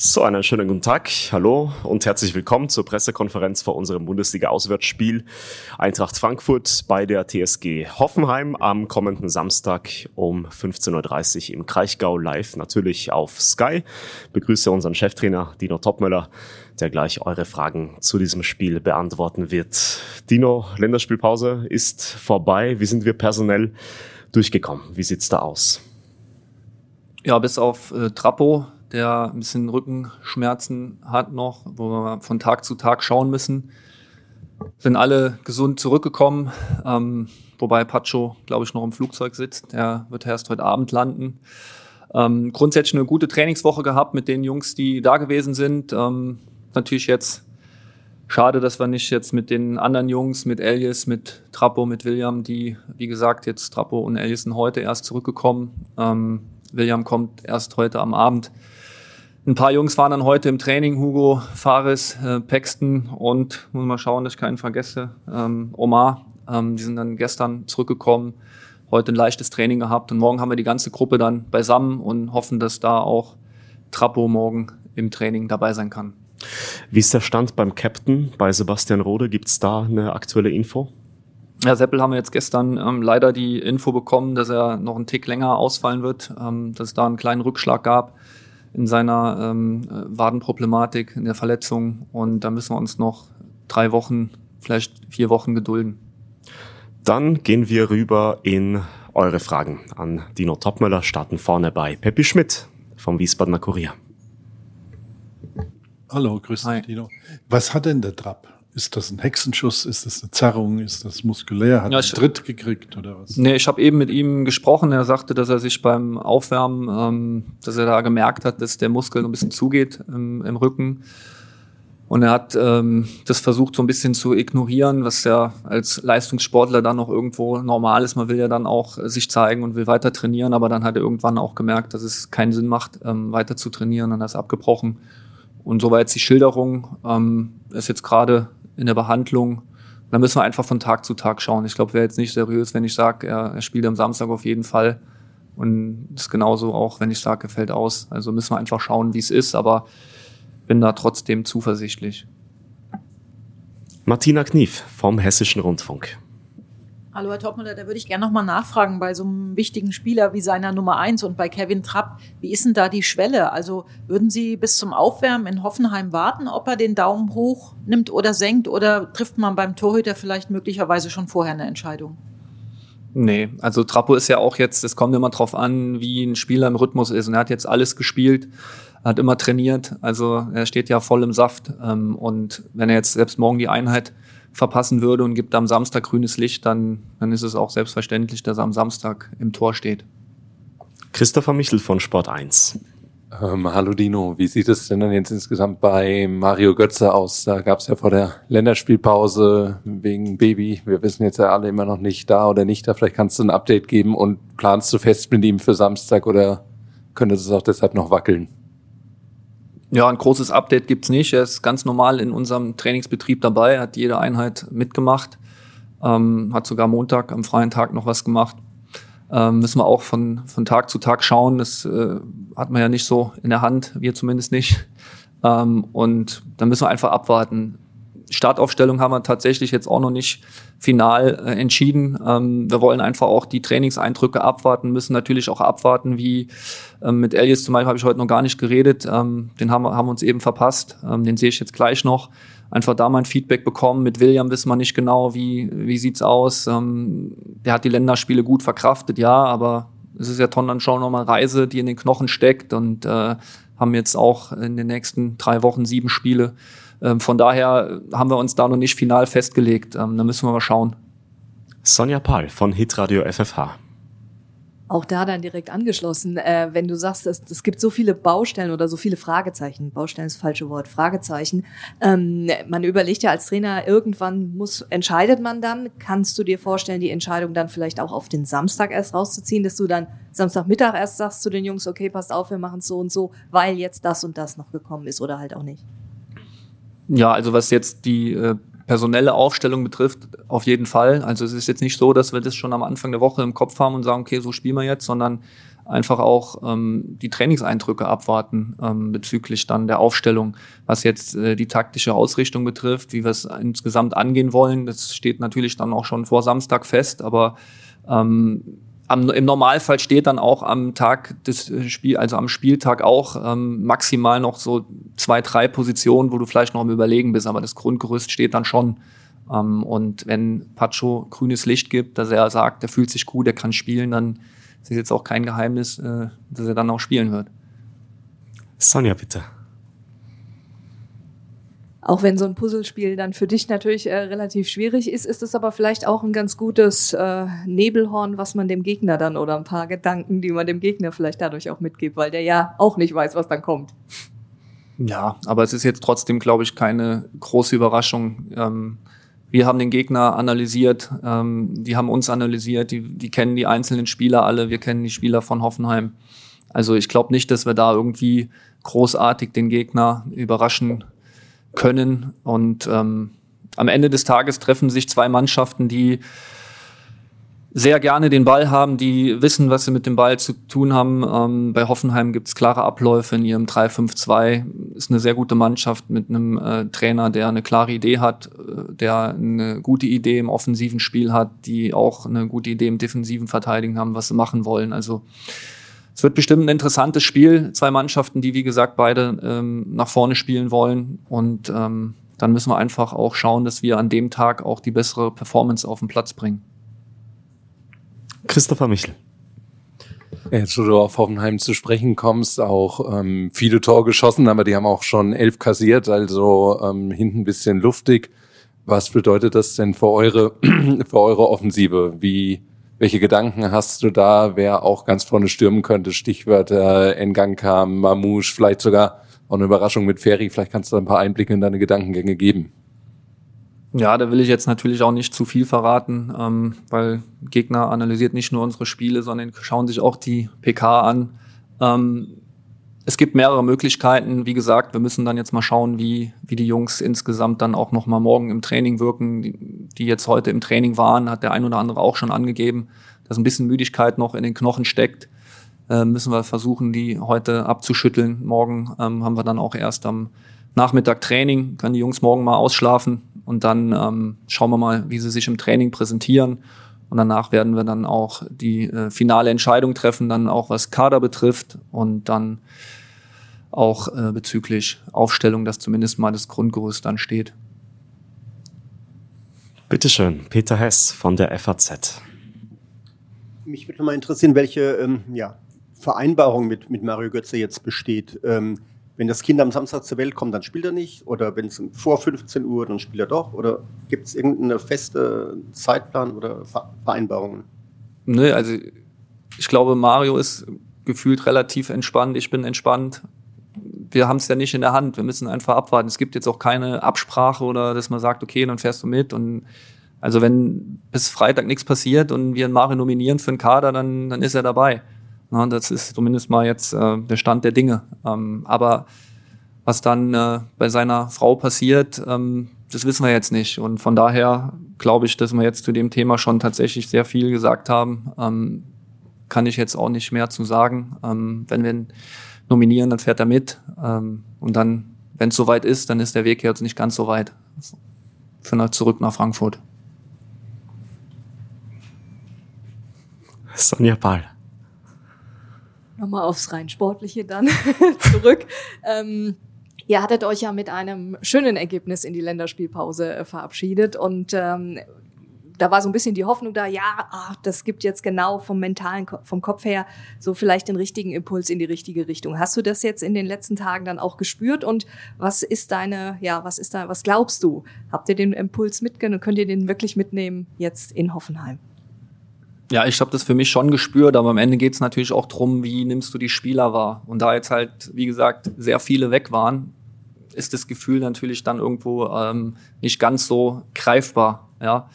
So, einen schönen guten Tag. Hallo und herzlich willkommen zur Pressekonferenz vor unserem Bundesliga-Auswärtsspiel Eintracht Frankfurt bei der TSG Hoffenheim am kommenden Samstag um 15.30 Uhr im Kraichgau live, natürlich auf Sky. Begrüße unseren Cheftrainer Dino Topmöller, der gleich eure Fragen zu diesem Spiel beantworten wird. Dino, Länderspielpause ist vorbei. Wie sind wir personell durchgekommen? Wie sieht's da aus? Ja, bis auf äh, Trappo der ein bisschen Rückenschmerzen hat noch, wo wir von Tag zu Tag schauen müssen. Sind alle gesund zurückgekommen, ähm, wobei Pacho, glaube ich, noch im Flugzeug sitzt. Der wird erst heute Abend landen. Ähm, grundsätzlich eine gute Trainingswoche gehabt mit den Jungs, die da gewesen sind. Ähm, natürlich jetzt schade, dass wir nicht jetzt mit den anderen Jungs, mit Elias, mit Trappo, mit William, die, wie gesagt, jetzt Trappo und Elias sind heute erst zurückgekommen. Ähm, William kommt erst heute am Abend. Ein paar Jungs waren dann heute im Training, Hugo, Fares, äh, Paxton und, muss mal schauen, dass ich keinen vergesse, ähm, Omar. Ähm, die sind dann gestern zurückgekommen, heute ein leichtes Training gehabt und morgen haben wir die ganze Gruppe dann beisammen und hoffen, dass da auch Trappo morgen im Training dabei sein kann. Wie ist der Stand beim Captain, bei Sebastian Rode? Gibt es da eine aktuelle Info? Ja, Seppel haben wir jetzt gestern ähm, leider die Info bekommen, dass er noch einen Tick länger ausfallen wird, ähm, dass es da einen kleinen Rückschlag gab in seiner ähm, Wadenproblematik, in der Verletzung. Und da müssen wir uns noch drei Wochen, vielleicht vier Wochen gedulden. Dann gehen wir rüber in eure Fragen an Dino Topmöller, starten vorne bei Peppi Schmidt vom Wiesbadener Kurier. Hallo, grüß dich, Dino. Was hat denn der Trapp? Ist das ein Hexenschuss? Ist das eine Zerrung? Ist das muskulär? Hat ja, er einen Tritt gekriegt oder was? Nee, ich habe eben mit ihm gesprochen. Er sagte, dass er sich beim Aufwärmen, ähm, dass er da gemerkt hat, dass der Muskel ein bisschen zugeht im, im Rücken. Und er hat ähm, das versucht so ein bisschen zu ignorieren, was ja als Leistungssportler dann noch irgendwo normal ist. Man will ja dann auch sich zeigen und will weiter trainieren, aber dann hat er irgendwann auch gemerkt, dass es keinen Sinn macht, ähm, weiter zu trainieren und er ist abgebrochen. Und so war jetzt die Schilderung. Ähm, ist jetzt gerade in der Behandlung. Da müssen wir einfach von Tag zu Tag schauen. Ich glaube, wäre jetzt nicht seriös, wenn ich sage, er, er spielt am Samstag auf jeden Fall. Und das ist genauso auch, wenn ich sage, er fällt aus. Also müssen wir einfach schauen, wie es ist, aber bin da trotzdem zuversichtlich. Martina Knief vom Hessischen Rundfunk. Hallo Herr Topmüller, da würde ich gerne nochmal nachfragen bei so einem wichtigen Spieler wie seiner Nummer eins und bei Kevin Trapp. Wie ist denn da die Schwelle? Also würden Sie bis zum Aufwärmen in Hoffenheim warten, ob er den Daumen hoch nimmt oder senkt oder trifft man beim Torhüter vielleicht möglicherweise schon vorher eine Entscheidung? Nee, also Trappo ist ja auch jetzt, es kommt immer drauf an, wie ein Spieler im Rhythmus ist. Und er hat jetzt alles gespielt, hat immer trainiert, also er steht ja voll im Saft. Ähm, und wenn er jetzt selbst morgen die Einheit verpassen würde und gibt am Samstag grünes Licht, dann, dann ist es auch selbstverständlich, dass er am Samstag im Tor steht. Christopher Michel von Sport 1. Ähm, hallo Dino, wie sieht es denn dann jetzt insgesamt bei Mario Götze aus? Da gab es ja vor der Länderspielpause wegen Baby. Wir wissen jetzt ja alle immer noch nicht da oder nicht da. Vielleicht kannst du ein Update geben und planst du fest mit ihm für Samstag oder könnte es auch deshalb noch wackeln? Ja, ein großes Update gibt's nicht. Er ist ganz normal in unserem Trainingsbetrieb dabei, hat jede Einheit mitgemacht, ähm, hat sogar Montag am freien Tag noch was gemacht. Ähm, müssen wir auch von, von Tag zu Tag schauen. Das äh, hat man ja nicht so in der Hand, wir zumindest nicht. Ähm, und dann müssen wir einfach abwarten. Startaufstellung haben wir tatsächlich jetzt auch noch nicht final äh, entschieden. Ähm, wir wollen einfach auch die Trainingseindrücke abwarten, müssen natürlich auch abwarten, wie ähm, mit Elias zum Beispiel habe ich heute noch gar nicht geredet. Ähm, den haben wir haben uns eben verpasst. Ähm, den sehe ich jetzt gleich noch. Einfach da mein Feedback bekommen. Mit William wissen wir nicht genau, wie, wie sieht's aus. Ähm, der hat die Länderspiele gut verkraftet, ja, aber es ist ja dann schon nochmal Reise, die in den Knochen steckt und äh, haben jetzt auch in den nächsten drei Wochen sieben Spiele. Ähm, von daher haben wir uns da noch nicht final festgelegt. Ähm, da müssen wir mal schauen. Sonja Pahl von Hitradio FFH. Auch da dann direkt angeschlossen, äh, wenn du sagst, es, es gibt so viele Baustellen oder so viele Fragezeichen, Baustellen ist das falsche Wort, Fragezeichen. Ähm, man überlegt ja als Trainer, irgendwann muss, entscheidet man dann. Kannst du dir vorstellen, die Entscheidung dann vielleicht auch auf den Samstag erst rauszuziehen, dass du dann Samstagmittag erst sagst zu den Jungs, okay, passt auf, wir machen es so und so, weil jetzt das und das noch gekommen ist oder halt auch nicht? Ja, also was jetzt die äh, personelle Aufstellung betrifft, auf jeden Fall. Also es ist jetzt nicht so, dass wir das schon am Anfang der Woche im Kopf haben und sagen, okay, so spielen wir jetzt, sondern einfach auch ähm, die Trainingseindrücke abwarten ähm, bezüglich dann der Aufstellung, was jetzt äh, die taktische Ausrichtung betrifft, wie wir es insgesamt angehen wollen. Das steht natürlich dann auch schon vor Samstag fest, aber ähm, am, im Normalfall steht dann auch am Tag des Spiels, also am Spieltag auch ähm, maximal noch so zwei, drei Positionen, wo du vielleicht noch am Überlegen bist, aber das Grundgerüst steht dann schon. Ähm, und wenn Pacho grünes Licht gibt, dass er sagt, er fühlt sich gut, er kann spielen, dann ist jetzt auch kein Geheimnis, äh, dass er dann auch spielen wird. Sonja, bitte. Auch wenn so ein Puzzlespiel dann für dich natürlich äh, relativ schwierig ist, ist es aber vielleicht auch ein ganz gutes äh, Nebelhorn, was man dem Gegner dann oder ein paar Gedanken, die man dem Gegner vielleicht dadurch auch mitgibt, weil der ja auch nicht weiß, was dann kommt. Ja, aber es ist jetzt trotzdem, glaube ich, keine große Überraschung. Ähm, wir haben den Gegner analysiert, ähm, die haben uns analysiert, die, die kennen die einzelnen Spieler alle, wir kennen die Spieler von Hoffenheim. Also ich glaube nicht, dass wir da irgendwie großartig den Gegner überraschen können. Und ähm, am Ende des Tages treffen sich zwei Mannschaften, die sehr gerne den Ball haben, die wissen, was sie mit dem Ball zu tun haben. Ähm, bei Hoffenheim gibt es klare Abläufe in ihrem 3-5-2. Ist eine sehr gute Mannschaft mit einem äh, Trainer, der eine klare Idee hat, äh, der eine gute Idee im offensiven Spiel hat, die auch eine gute Idee im defensiven Verteidigen haben, was sie machen wollen. Also es wird bestimmt ein interessantes Spiel. Zwei Mannschaften, die wie gesagt beide ähm, nach vorne spielen wollen und ähm, dann müssen wir einfach auch schauen, dass wir an dem Tag auch die bessere Performance auf den Platz bringen. Christopher Michel. Jetzt, wo du auf Hoffenheim zu sprechen kommst, auch ähm, viele Tore geschossen, aber die haben auch schon elf kassiert, also ähm, hinten ein bisschen luftig. Was bedeutet das denn für eure, für eure Offensive? Wie, welche Gedanken hast du da, wer auch ganz vorne stürmen könnte? Stichwörter Enganka, Mamouche, vielleicht sogar auch eine Überraschung mit Ferry. Vielleicht kannst du ein paar Einblicke in deine Gedankengänge geben. Ja, da will ich jetzt natürlich auch nicht zu viel verraten, ähm, weil Gegner analysiert nicht nur unsere Spiele, sondern schauen sich auch die PK an. Ähm, es gibt mehrere Möglichkeiten. Wie gesagt, wir müssen dann jetzt mal schauen, wie, wie die Jungs insgesamt dann auch noch mal morgen im Training wirken. Die, die jetzt heute im Training waren, hat der ein oder andere auch schon angegeben, dass ein bisschen Müdigkeit noch in den Knochen steckt. Äh, müssen wir versuchen, die heute abzuschütteln. Morgen ähm, haben wir dann auch erst am Nachmittag Training, können die Jungs morgen mal ausschlafen und dann ähm, schauen wir mal, wie sie sich im Training präsentieren. Und danach werden wir dann auch die äh, finale Entscheidung treffen, dann auch was Kader betrifft und dann auch äh, bezüglich Aufstellung, dass zumindest mal das Grundgerüst dann steht. Bitteschön, Peter Hess von der FAZ. Mich würde mal interessieren, welche ähm, ja, Vereinbarung mit, mit Mario Götze jetzt besteht. Ähm, wenn das Kind am Samstag zur Welt kommt, dann spielt er nicht? Oder wenn es vor 15 Uhr, dann spielt er doch? Oder gibt es irgendeine feste Zeitplan oder Vereinbarungen? Nö, also ich glaube, Mario ist gefühlt relativ entspannt. Ich bin entspannt. Wir haben es ja nicht in der Hand. Wir müssen einfach abwarten. Es gibt jetzt auch keine Absprache oder dass man sagt, okay, dann fährst du mit. Und also wenn bis Freitag nichts passiert und wir Mario nominieren für einen Kader, dann, dann ist er dabei. Na, das ist zumindest mal jetzt äh, der Stand der Dinge. Ähm, aber was dann äh, bei seiner Frau passiert, ähm, das wissen wir jetzt nicht. Und von daher glaube ich, dass wir jetzt zu dem Thema schon tatsächlich sehr viel gesagt haben. Ähm, kann ich jetzt auch nicht mehr zu sagen. Ähm, wenn wir nominieren, dann fährt er mit. Ähm, und dann, wenn es soweit ist, dann ist der Weg jetzt nicht ganz so weit. Für zurück nach Frankfurt. Sonja Pahl nochmal aufs rein Sportliche dann zurück. Ähm, Ihr hattet euch ja mit einem schönen Ergebnis in die Länderspielpause äh, verabschiedet und ähm, da war so ein bisschen die Hoffnung da, ja, ach, das gibt jetzt genau vom mentalen, vom Kopf her so vielleicht den richtigen Impuls in die richtige Richtung. Hast du das jetzt in den letzten Tagen dann auch gespürt und was ist deine, ja, was ist da, was glaubst du? Habt ihr den Impuls mitgenommen? Könnt ihr den wirklich mitnehmen jetzt in Hoffenheim? Ja, ich habe das für mich schon gespürt, aber am Ende geht es natürlich auch drum, wie nimmst du die Spieler wahr. Und da jetzt halt, wie gesagt, sehr viele weg waren, ist das Gefühl natürlich dann irgendwo ähm, nicht ganz so greifbar. Ja.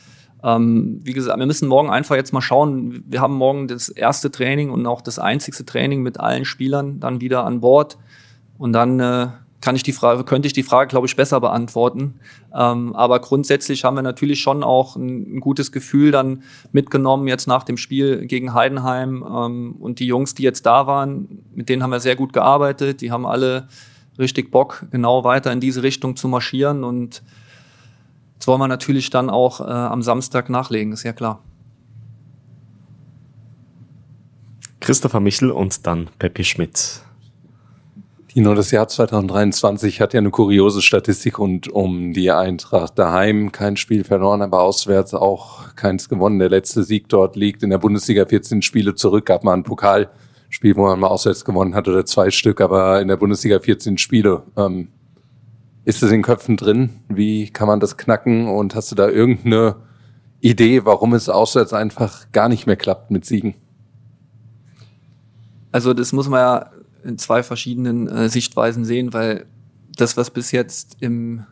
Ähm, wie gesagt, wir müssen morgen einfach jetzt mal schauen. Wir haben morgen das erste Training und auch das einzigste Training mit allen Spielern dann wieder an Bord. Und dann äh, kann ich die Frage, könnte ich die Frage, glaube ich, besser beantworten. Ähm, aber grundsätzlich haben wir natürlich schon auch ein, ein, gutes Gefühl dann mitgenommen jetzt nach dem Spiel gegen Heidenheim. Ähm, und die Jungs, die jetzt da waren, mit denen haben wir sehr gut gearbeitet. Die haben alle richtig Bock, genau weiter in diese Richtung zu marschieren. Und das wollen wir natürlich dann auch äh, am Samstag nachlegen, ist ja klar. Christopher Michel und dann Peppi Schmidt. Tino, das Jahr 2023 hat ja eine kuriose Statistik und um die Eintracht daheim kein Spiel verloren, aber auswärts auch keins gewonnen. Der letzte Sieg dort liegt in der Bundesliga 14 Spiele zurück, gab mal ein Pokalspiel, wo man mal auswärts gewonnen hat oder zwei Stück, aber in der Bundesliga 14 Spiele. Ähm, ist es in Köpfen drin? Wie kann man das knacken? Und hast du da irgendeine Idee, warum es auswärts einfach gar nicht mehr klappt mit Siegen? Also das muss man ja in zwei verschiedenen äh, Sichtweisen sehen, weil das, was bis jetzt im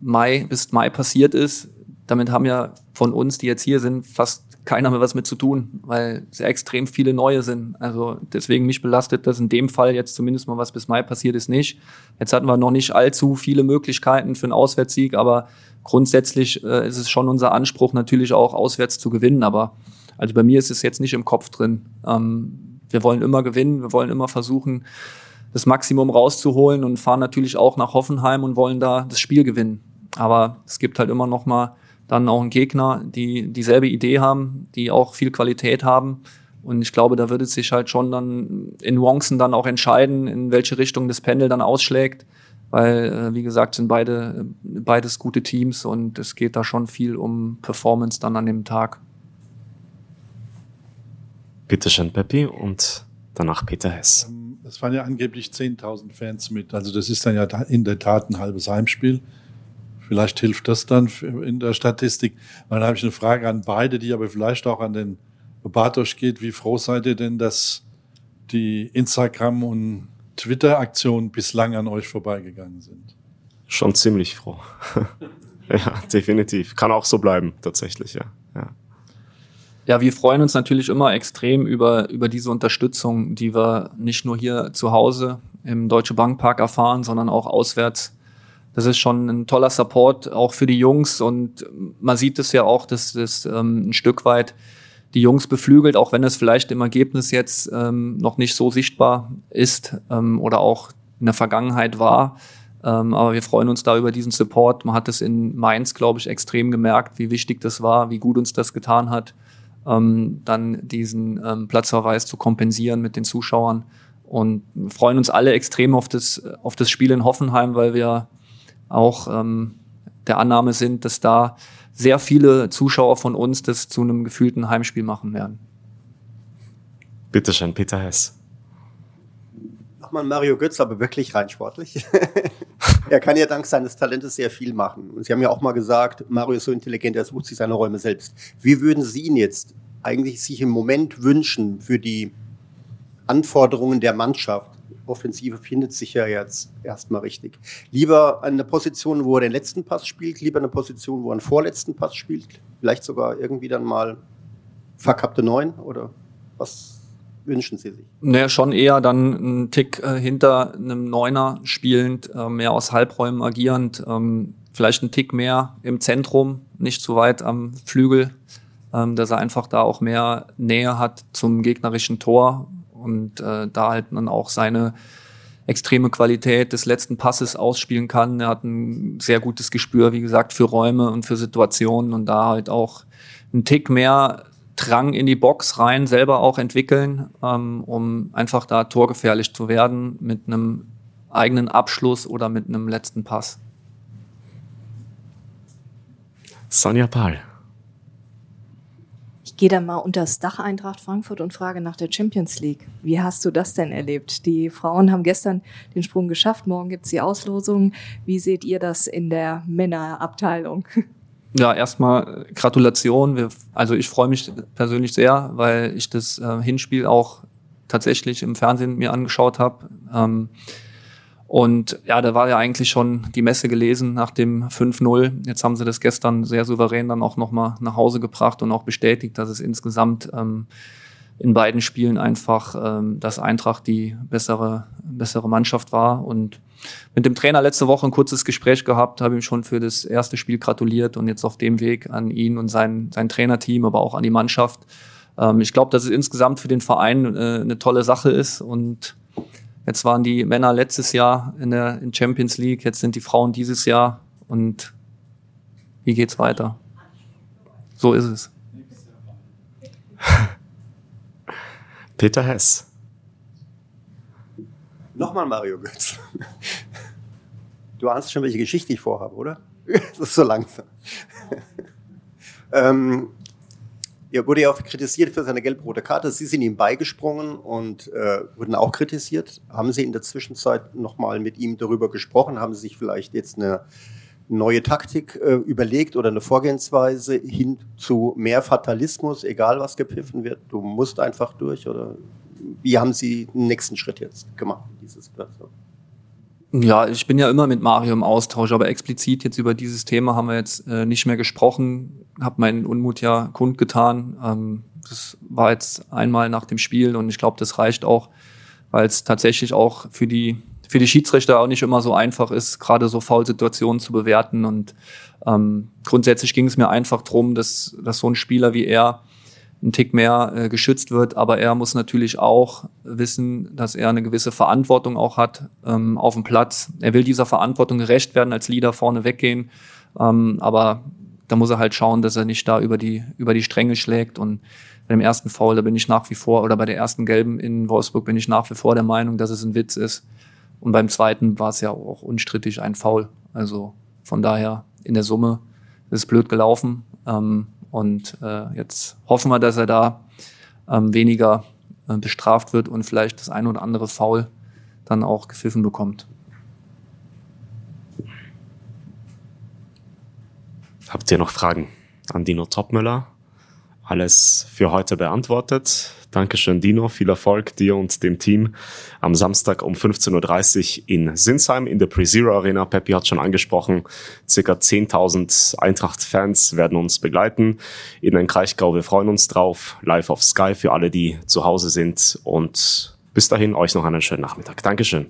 Mai, bis Mai passiert ist, damit haben ja von uns, die jetzt hier sind, fast keiner mehr was mit zu tun, weil sehr extrem viele neue sind. Also deswegen mich belastet das in dem Fall jetzt zumindest mal was bis Mai passiert ist nicht. Jetzt hatten wir noch nicht allzu viele Möglichkeiten für einen Auswärtssieg, aber grundsätzlich äh, ist es schon unser Anspruch natürlich auch auswärts zu gewinnen. Aber also bei mir ist es jetzt nicht im Kopf drin. Ähm, wir wollen immer gewinnen, wir wollen immer versuchen, das Maximum rauszuholen und fahren natürlich auch nach Hoffenheim und wollen da das Spiel gewinnen. Aber es gibt halt immer noch mal dann auch einen Gegner, die dieselbe Idee haben, die auch viel Qualität haben. Und ich glaube, da würde es sich halt schon dann in Nuancen dann auch entscheiden, in welche Richtung das Pendel dann ausschlägt. Weil, äh, wie gesagt, sind beide, beides gute Teams und es geht da schon viel um Performance dann an dem Tag. Bitte schön, Peppi, und danach Peter Hess. Ähm, es waren ja angeblich 10.000 Fans mit. Also das ist dann ja in der Tat ein halbes Heimspiel. Vielleicht hilft das dann in der Statistik. Dann habe ich eine Frage an beide, die aber vielleicht auch an den Bartosch geht. Wie froh seid ihr denn, dass die Instagram- und Twitter-Aktionen bislang an euch vorbeigegangen sind? Schon ziemlich froh. ja, definitiv. Kann auch so bleiben, tatsächlich, ja. ja. Ja, wir freuen uns natürlich immer extrem über, über diese Unterstützung, die wir nicht nur hier zu Hause im Deutsche Bankpark erfahren, sondern auch auswärts. Das ist schon ein toller Support auch für die Jungs und man sieht es ja auch, dass das ähm, ein Stück weit die Jungs beflügelt, auch wenn es vielleicht im Ergebnis jetzt ähm, noch nicht so sichtbar ist ähm, oder auch in der Vergangenheit war. Ähm, aber wir freuen uns da über diesen Support. Man hat es in Mainz, glaube ich, extrem gemerkt, wie wichtig das war, wie gut uns das getan hat ähm, dann diesen ähm, Platzverweis zu kompensieren mit den Zuschauern. Und freuen uns alle extrem auf das, auf das Spiel in Hoffenheim, weil wir auch ähm, der Annahme sind, dass da sehr viele Zuschauer von uns das zu einem gefühlten Heimspiel machen werden. Bitte schön, Peter Hess. Nochmal Mario Götz, aber wirklich rein sportlich. er kann ja dank seines Talentes sehr viel machen. Und Sie haben ja auch mal gesagt, Mario ist so intelligent, er sucht sich seine Räume selbst. Wie würden Sie ihn jetzt eigentlich sich im Moment wünschen für die Anforderungen der Mannschaft? Offensive findet sich ja jetzt erstmal richtig. Lieber eine Position, wo er den letzten Pass spielt, lieber eine Position, wo er einen vorletzten Pass spielt, vielleicht sogar irgendwie dann mal verkappte Neun oder was wünschen Sie sich? Naja, schon eher dann einen Tick äh, hinter einem Neuner spielend, äh, mehr aus Halbräumen agierend, ähm, vielleicht einen Tick mehr im Zentrum, nicht zu weit am Flügel, ähm, dass er einfach da auch mehr Nähe hat zum gegnerischen Tor und äh, da halt dann auch seine extreme Qualität des letzten Passes ausspielen kann. Er hat ein sehr gutes Gespür, wie gesagt, für Räume und für Situationen und da halt auch einen Tick mehr Drang in die Box rein selber auch entwickeln, ähm, um einfach da torgefährlich zu werden mit einem eigenen Abschluss oder mit einem letzten Pass. Sonja Pahl. Ich gehe dann mal unter das Dach Eintracht Frankfurt und frage nach der Champions League. Wie hast du das denn erlebt? Die Frauen haben gestern den Sprung geschafft, morgen gibt es die Auslosung. Wie seht ihr das in der Männerabteilung? Ja, erstmal Gratulation. Wir, also ich freue mich persönlich sehr, weil ich das äh, Hinspiel auch tatsächlich im Fernsehen mir angeschaut habe. Und ja, da war ja eigentlich schon die Messe gelesen nach dem 5-0. Jetzt haben sie das gestern sehr souverän dann auch nochmal nach Hause gebracht und auch bestätigt, dass es insgesamt ähm, in beiden Spielen einfach, ähm, dass Eintracht die bessere bessere Mannschaft war. Und mit dem Trainer letzte Woche ein kurzes Gespräch gehabt, habe ihm schon für das erste Spiel gratuliert und jetzt auf dem Weg an ihn und sein, sein Trainerteam, aber auch an die Mannschaft. Ähm, ich glaube, dass es insgesamt für den Verein äh, eine tolle Sache ist und Jetzt waren die Männer letztes Jahr in der in Champions League, jetzt sind die Frauen dieses Jahr und wie geht's weiter? So ist es. Peter Hess. Nochmal Mario Götz. Du ahnst schon, welche Geschichte ich vorhabe, oder? Das ist so langsam. ähm, er wurde ja auch kritisiert für seine gelb-rote Karte. Sie sind ihm beigesprungen und äh, wurden auch kritisiert. Haben Sie in der Zwischenzeit nochmal mit ihm darüber gesprochen? Haben Sie sich vielleicht jetzt eine neue Taktik äh, überlegt oder eine Vorgehensweise hin zu mehr Fatalismus, egal was gepfiffen wird? Du musst einfach durch oder wie haben Sie den nächsten Schritt jetzt gemacht in diese Situation? Ja, ich bin ja immer mit Mario im Austausch, aber explizit jetzt über dieses Thema haben wir jetzt äh, nicht mehr gesprochen. Habe meinen Unmut ja kundgetan. Ähm, das war jetzt einmal nach dem Spiel und ich glaube, das reicht auch, weil es tatsächlich auch für die für die Schiedsrichter auch nicht immer so einfach ist, gerade so Foulsituationen zu bewerten. Und ähm, grundsätzlich ging es mir einfach drum, dass, dass so ein Spieler wie er ein Tick mehr äh, geschützt wird. Aber er muss natürlich auch wissen, dass er eine gewisse Verantwortung auch hat ähm, auf dem Platz. Er will dieser Verantwortung gerecht werden, als Leader vorne weggehen. Ähm, aber da muss er halt schauen, dass er nicht da über die, über die Stränge schlägt. Und bei dem ersten Foul, da bin ich nach wie vor, oder bei der ersten Gelben in Wolfsburg bin ich nach wie vor der Meinung, dass es ein Witz ist. Und beim zweiten war es ja auch unstrittig ein Foul. Also von daher in der Summe ist es blöd gelaufen. Ähm, und äh, jetzt hoffen wir, dass er da ähm, weniger äh, bestraft wird und vielleicht das ein oder andere Foul dann auch gepfiffen bekommt. Habt ihr noch Fragen an Dino Topmüller? Alles für heute beantwortet. Dankeschön, Dino. Viel Erfolg dir und dem Team am Samstag um 15.30 Uhr in Sinsheim in der Pre-Zero Arena. Peppi hat schon angesprochen. Circa 10.000 Eintracht-Fans werden uns begleiten in den Kraichgau. Wir freuen uns drauf. Live auf Sky für alle, die zu Hause sind. Und bis dahin euch noch einen schönen Nachmittag. Dankeschön.